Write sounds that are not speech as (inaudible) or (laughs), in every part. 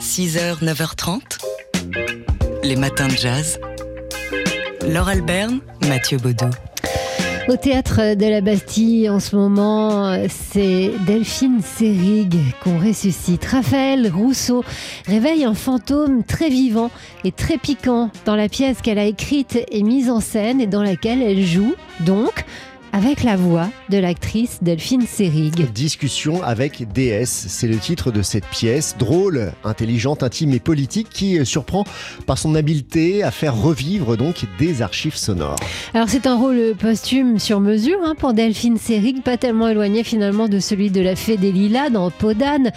6h, 9h30. Les matins de jazz. Laure Alberne, Mathieu Baudou. Au théâtre de la Bastille, en ce moment, c'est Delphine Seyrig qu'on ressuscite. Raphaël Rousseau réveille un fantôme très vivant et très piquant dans la pièce qu'elle a écrite et mise en scène et dans laquelle elle joue, donc, avec la voix de l'actrice Delphine Seyrig. Discussion avec DS, c'est le titre de cette pièce, drôle, intelligente, intime et politique, qui surprend par son habileté à faire revivre donc des archives sonores. Alors c'est un rôle posthume sur mesure hein, pour Delphine Seyrig, pas tellement éloigné finalement de celui de la Fée des Lilas dans Podane,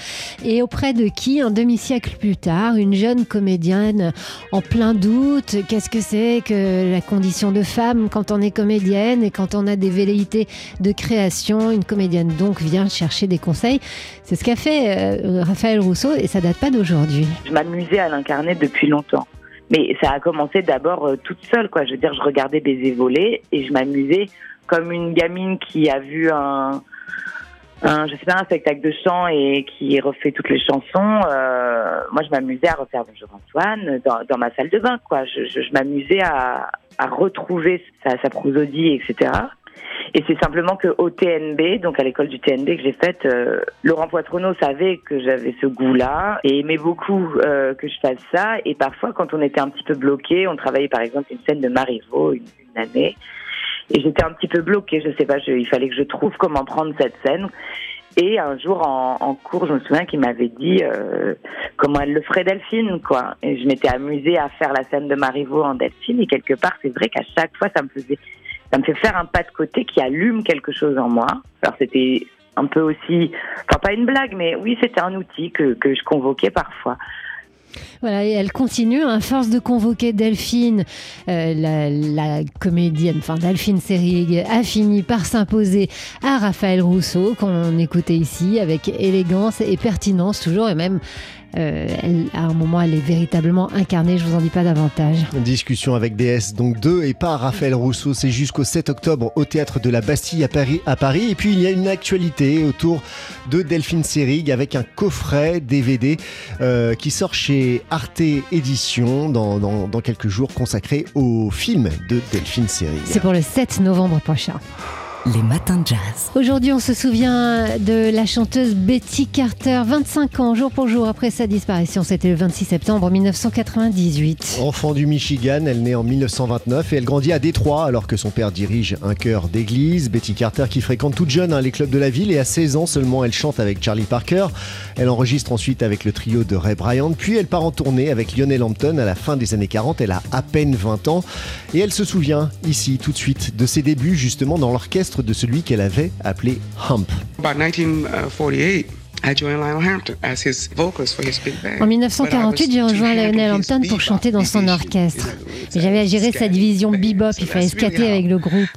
et auprès de qui, un demi-siècle plus tard, une jeune comédienne en plein doute, qu'est-ce que c'est que la condition de femme quand on est comédienne et quand on a des de création. Une comédienne donc vient chercher des conseils. C'est ce qu'a fait euh, Raphaël Rousseau et ça date pas d'aujourd'hui. Je m'amusais à l'incarner depuis longtemps. Mais ça a commencé d'abord euh, toute seule, quoi. Je veux dire, je regardais Baiser volé et je m'amusais comme une gamine qui a vu un, je sais pas, un spectacle de chant et qui refait toutes les chansons. Euh, moi, je m'amusais à refaire Bonjour Antoine dans, dans ma salle de bain, quoi. Je, m'amusais à, retrouver sa prosodie, etc. Et c'est simplement que au TNB, donc à l'école du TNB que j'ai faite, euh, Laurent Poitronneau savait que j'avais ce goût-là et aimait beaucoup euh, que je fasse ça. Et parfois, quand on était un petit peu bloqué, on travaillait par exemple une scène de Marivaux une, année, et j'étais un petit peu bloquée. Je sais pas, je, il fallait que je trouve comment prendre cette scène. Et un jour en, en cours, je me souviens qu'il m'avait dit euh, comment elle le ferait Delphine, quoi. Et je m'étais amusée à faire la scène de Marivaux en Delphine. Et quelque part, c'est vrai qu'à chaque fois, ça me faisait ça me fait faire un pas de côté qui allume quelque chose en moi. Alors c'était un peu aussi, enfin pas une blague, mais oui, c'était un outil que, je convoquais parfois. Voilà, et elle continue, à force de convoquer Delphine, euh, la, la, comédienne, enfin Delphine Seyrig, a fini par s'imposer à Raphaël Rousseau, qu'on écoutait ici, avec élégance et pertinence toujours, et même euh, elle, à un moment, elle est véritablement incarnée. Je vous en dis pas davantage. Discussion avec DS, donc deux et pas Raphaël Rousseau. C'est jusqu'au 7 octobre au théâtre de la Bastille à Paris, à Paris. Et puis il y a une actualité autour de Delphine Seyrig avec un coffret DVD euh, qui sort chez Arte Édition dans, dans, dans quelques jours consacré au film de Delphine Seyrig. C'est pour le 7 novembre prochain. Les matins de jazz. Aujourd'hui, on se souvient de la chanteuse Betty Carter, 25 ans, jour pour jour après sa disparition. C'était le 26 septembre 1998. Enfant du Michigan, elle naît en 1929 et elle grandit à Détroit alors que son père dirige un chœur d'église. Betty Carter qui fréquente toute jeune hein, les clubs de la ville et à 16 ans seulement, elle chante avec Charlie Parker. Elle enregistre ensuite avec le trio de Ray Bryant, puis elle part en tournée avec Lionel Hampton à la fin des années 40. Elle a à peine 20 ans et elle se souvient ici tout de suite de ses débuts justement dans l'orchestre de celui qu'elle avait appelé Hump. En 1948, j'ai rejoint Lionel Hampton pour chanter dans son orchestre. J'avais à gérer sa division bebop, il fallait scatter avec le groupe.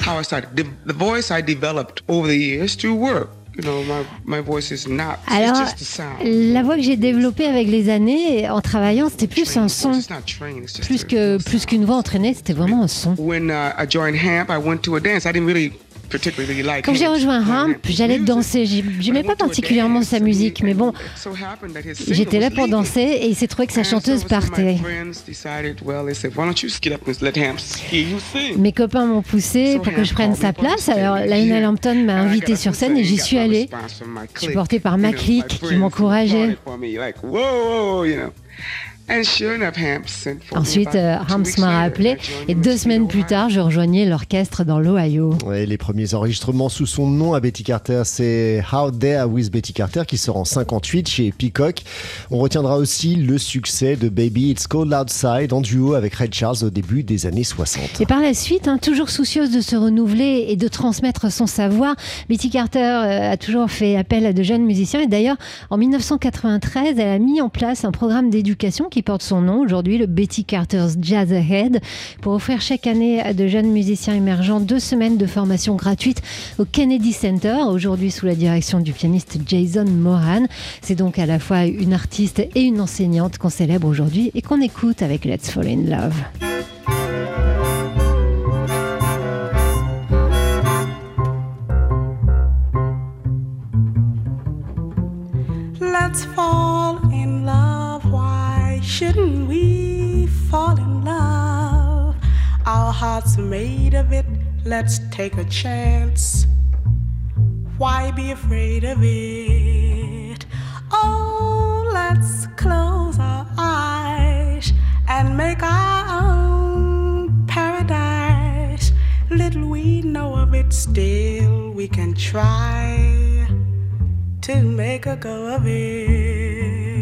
Alors, la voix que j'ai développée avec les années, en travaillant, c'était plus un son. Plus que plus qu'une voix entraînée, c'était vraiment un son. Quand j'ai rejoint Hump, j'allais danser. J'aimais pas particulièrement sa musique, mais bon, j'étais là pour danser et il s'est trouvé que sa chanteuse partait. Mes copains m'ont poussé pour que je prenne sa place. Alors Lionel Hampton m'a invité sur scène et j'y suis allée. Je suis portée par ma clique qui m'encourageait. Ensuite, euh, Hams m'a appelé et deux semaines plus tard, je rejoignais l'orchestre dans l'Ohio. Ouais, les premiers enregistrements sous son nom à Betty Carter, c'est How Dare with Betty Carter qui sort en 58 chez Peacock. On retiendra aussi le succès de Baby It's Cold Outside en duo avec Red Charles au début des années 60. Et par la suite, hein, toujours soucieuse de se renouveler et de transmettre son savoir, Betty Carter euh, a toujours fait appel à de jeunes musiciens et d'ailleurs en 1993, elle a mis en place un programme d'éducation qui porte son nom aujourd'hui, le Betty Carter's Jazz Ahead, pour offrir chaque année à de jeunes musiciens émergents deux semaines de formation gratuite au Kennedy Center, aujourd'hui sous la direction du pianiste Jason Moran. C'est donc à la fois une artiste et une enseignante qu'on célèbre aujourd'hui et qu'on écoute avec Let's Fall in Love. Hearts made of it. Let's take a chance. Why be afraid of it? Oh, let's close our eyes and make our own paradise. Little we know of it, still we can try to make a go of it.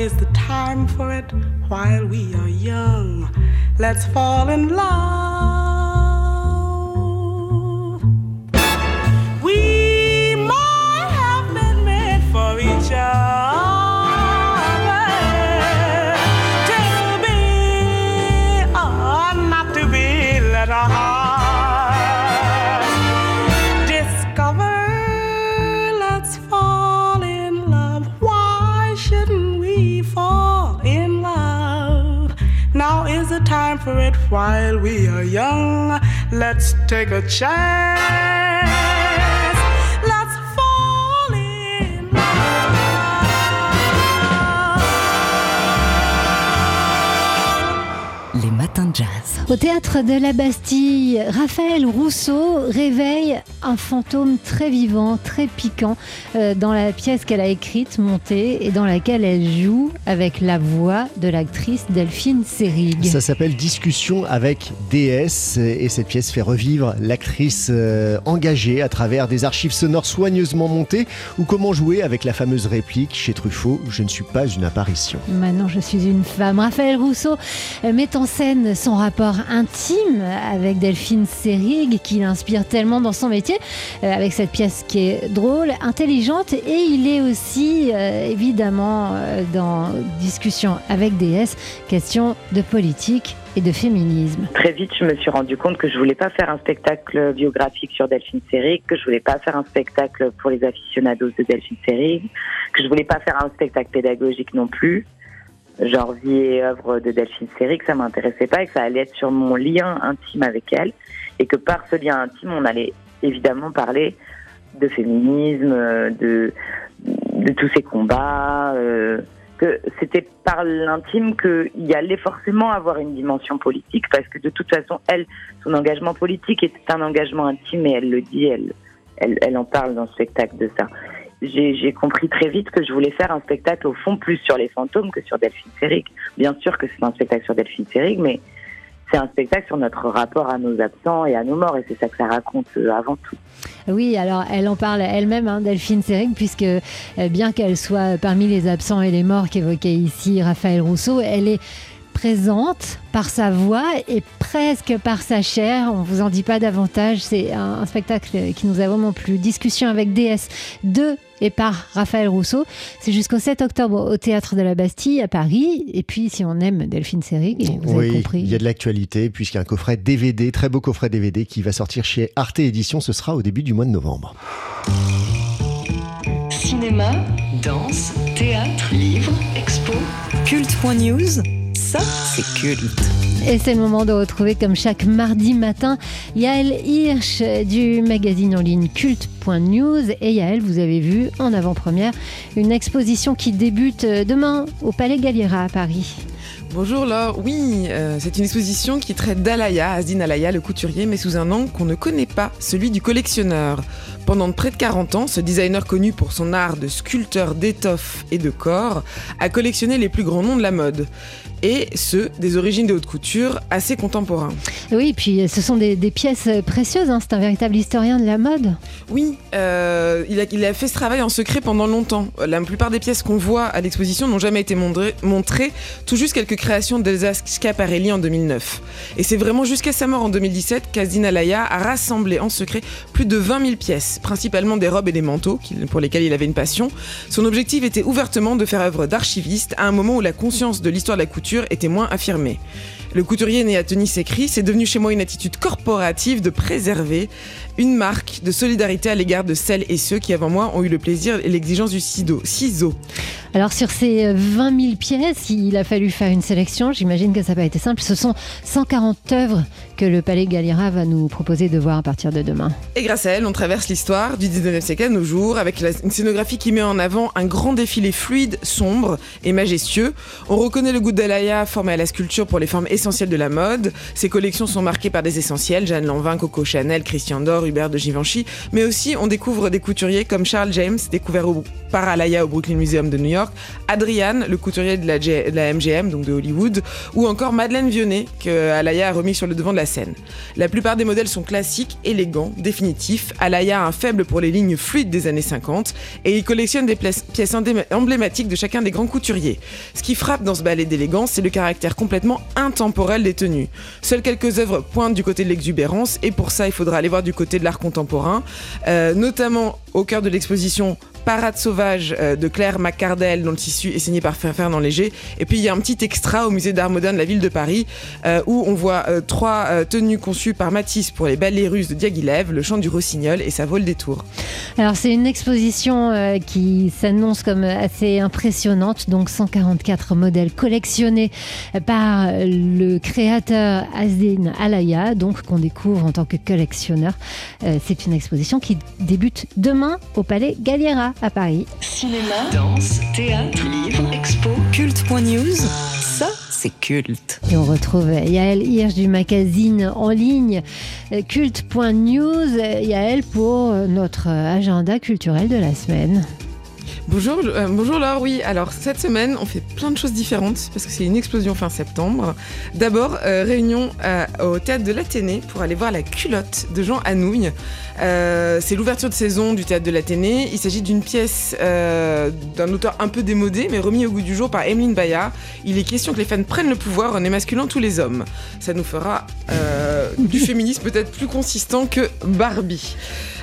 Is the time for it while we are young. Let's fall in love. For it while we are young. Let's take a chance. Au théâtre de la Bastille, Raphaël Rousseau réveille un fantôme très vivant, très piquant euh, dans la pièce qu'elle a écrite, montée et dans laquelle elle joue avec la voix de l'actrice Delphine Seyrig. Ça s'appelle Discussion avec DS et cette pièce fait revivre l'actrice euh, engagée à travers des archives sonores soigneusement montées ou comment jouer avec la fameuse réplique chez Truffaut Je ne suis pas une apparition. Maintenant, je suis une femme. Raphaël Rousseau euh, met en scène son rapport intime avec Delphine Seyrig qui l'inspire tellement dans son métier euh, avec cette pièce qui est drôle, intelligente et il est aussi euh, évidemment euh, dans discussion avec DS, question de politique et de féminisme. Très vite, je me suis rendu compte que je voulais pas faire un spectacle biographique sur Delphine Seyrig, que je voulais pas faire un spectacle pour les aficionados de Delphine Seyrig, que je voulais pas faire un spectacle pédagogique non plus. Genre vie et œuvre de Delphine Seyrig, ça m'intéressait pas et que ça allait être sur mon lien intime avec elle et que par ce lien intime, on allait évidemment parler de féminisme, de, tous ces combats, euh, que c'était par l'intime qu'il allait forcément avoir une dimension politique, parce que de toute façon, elle, son engagement politique est un engagement intime et elle le dit, elle, elle, elle en parle dans le spectacle de ça. J'ai compris très vite que je voulais faire un spectacle au fond plus sur les fantômes que sur Delphine Seyrig. Bien sûr que c'est un spectacle sur Delphine Seyrig, mais c'est un spectacle sur notre rapport à nos absents et à nos morts, et c'est ça que ça raconte euh, avant tout. Oui, alors elle en parle elle-même, hein, Delphine Seyrig, puisque euh, bien qu'elle soit parmi les absents et les morts qu'évoquait ici Raphaël Rousseau, elle est présente par sa voix et presque par sa chair. On vous en dit pas davantage. C'est un, spectacle qui nous a vraiment plu. Discussion avec DS 2 et par Raphaël Rousseau. C'est jusqu'au 7 octobre au Théâtre de la Bastille à Paris. Et puis, si on aime Delphine Seyrig, vous oui, avez compris. il y a de l'actualité puisqu'il y a un coffret DVD, très beau coffret DVD qui va sortir chez Arte Édition. Ce sera au début du mois de novembre. Cinéma, danse, théâtre, livres, expo, culte.news, c'est culte. Et c'est le moment de retrouver, comme chaque mardi matin, Yael Hirsch du magazine en ligne culte.news. Et Yael, vous avez vu en avant-première une exposition qui débute demain au Palais Galliera à Paris. Bonjour Laure, oui, euh, c'est une exposition qui traite d'Alaya, Asdin Alaya, le couturier, mais sous un angle qu'on ne connaît pas, celui du collectionneur. Pendant près de 40 ans, ce designer connu pour son art de sculpteur d'étoffes et de corps a collectionné les plus grands noms de la mode. Et ceux des origines de haute couture assez contemporains. Oui, puis ce sont des, des pièces précieuses, hein, c'est un véritable historien de la mode. Oui, euh, il, a, il, a, fait ce travail en secret pendant longtemps. La plupart des pièces qu'on voit à l'exposition n'ont jamais été montrées, montrées tout jusqu'à quelques créations d'Elsa Schiaparelli en 2009. Et c'est vraiment jusqu'à sa mort en 2017 qu'Azdin Alaya a rassemblé en secret plus de 20 000 pièces, principalement des robes et des manteaux pour lesquels il avait une passion. Son objectif était ouvertement de faire œuvre d'archiviste à un moment où la conscience de l'histoire de la couture était moins affirmée. Le couturier né à Tunis écrit C'est devenu chez moi une attitude corporative de préserver une marque de solidarité à l'égard de celles et ceux qui, avant moi, ont eu le plaisir et l'exigence du ciseau. Alors, sur ces 20 000 pièces, il a fallu faire une sélection. J'imagine que ça n'a pas été simple. Ce sont 140 œuvres que le Palais Galliera va nous proposer de voir à partir de demain. Et grâce à elle, on traverse l'histoire du 19e siècle à nos jours avec une scénographie qui met en avant un grand défilé fluide, sombre et majestueux. On reconnaît le goût d'Alaya formé à la sculpture pour les formes essentielles de la mode. Ses collections sont marquées par des essentiels, Jeanne Lanvin, Coco Chanel, Christian Dior, Hubert de Givenchy, mais aussi on découvre des couturiers comme Charles James, découvert par Alaya au Brooklyn Museum de New York, Adrian, le couturier de la, de la MGM, donc de Hollywood, ou encore Madeleine Vionnet, que Alaya a remis sur le devant de la scène. La plupart des modèles sont classiques, élégants, définitifs. Alaya a un faible pour les lignes fluides des années 50 et il collectionne des pièces emblématiques de chacun des grands couturiers. Ce qui frappe dans ce ballet d'élégance, c'est le caractère complètement intemporel des tenues. Seules quelques œuvres pointent du côté de l'exubérance et pour ça, il faudra aller voir du côté de l'art contemporain, euh, notamment au cœur de l'exposition Parade sauvage euh, de Claire McCardell, dont le tissu est signé par Fernand Léger. Et puis il y a un petit extra au musée d'art moderne de la ville de Paris, euh, où on voit euh, trois tenues conçues par Matisse pour les ballets russes de Diaghilev, le chant du rossignol et sa vol des tours. Alors c'est une exposition qui s'annonce comme assez impressionnante, donc 144 modèles collectionnés par le créateur Azdin Alaya, donc qu'on découvre en tant que collectionneur. c'est une exposition qui débute demain au Palais Galliera à Paris. Cinéma, danse, théâtre, livre, expo, culte.news. Ça, c'est culte. Et on retrouve Yael Hirsch du magazine en ligne culte.news. Yael pour notre agenda culturel de la semaine. Bonjour, euh, bonjour Laure. Oui, alors cette semaine, on fait plein de choses différentes parce que c'est une explosion fin septembre. D'abord, euh, réunion euh, au théâtre de l'Athénée pour aller voir la culotte de Jean Anouilh. c'est l'ouverture de saison du théâtre de l'Athénée. Il s'agit d'une pièce d'un auteur un peu démodé, mais remis au goût du jour par Emeline Bayard. Il est question que les fans prennent le pouvoir en émasculant tous les hommes. Ça nous fera du (laughs) féminisme peut-être plus consistant que Barbie.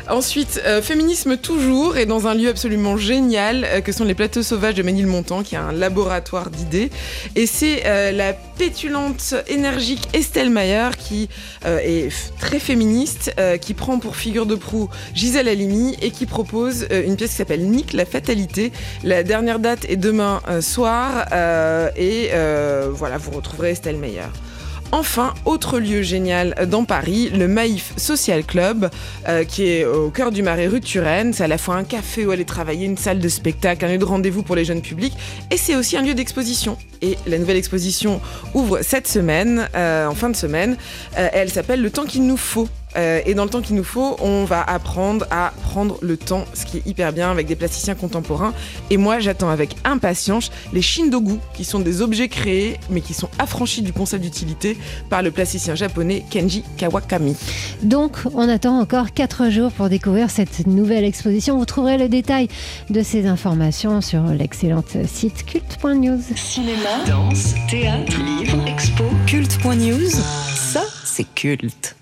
Ensuite, euh, féminisme toujours et dans un lieu absolument génial euh, que sont les plateaux sauvages de Ménilmontant, qui est un laboratoire d'idées. Et c'est euh, la pétulante, énergique Estelle Mayer qui est très féministe, qui prend pour figure de proue Gisèle Halimi et qui propose une pièce qui s'appelle Nick la fatalité. La dernière date est demain soir et voilà, vous retrouverez Estelle Mayer. Enfin, autre lieu génial dans Paris, le Maïf Social Club, euh, qui est au cœur du marais rue de Turenne. C'est à la fois un café où aller travailler, une salle de spectacle, un lieu de rendez-vous pour les jeunes publics, et c'est aussi un lieu d'exposition. Et la nouvelle exposition ouvre cette semaine, euh, en fin de semaine. Euh, elle s'appelle Le temps qu'il nous faut. Euh, et dans le temps qu'il nous faut, on va apprendre à prendre le temps, ce qui est hyper bien avec des plasticiens contemporains. Et moi, j'attends avec impatience les shindogu, qui sont des objets créés, mais qui sont affranchis du concept d'utilité par le plasticien japonais Kenji Kawakami. Donc, on attend encore 4 jours pour découvrir cette nouvelle exposition. Vous trouverez le détail de ces informations sur l'excellente site culte.news. Cinéma, danse, théâtre, livre, expo, culte.news. Ça, c'est culte.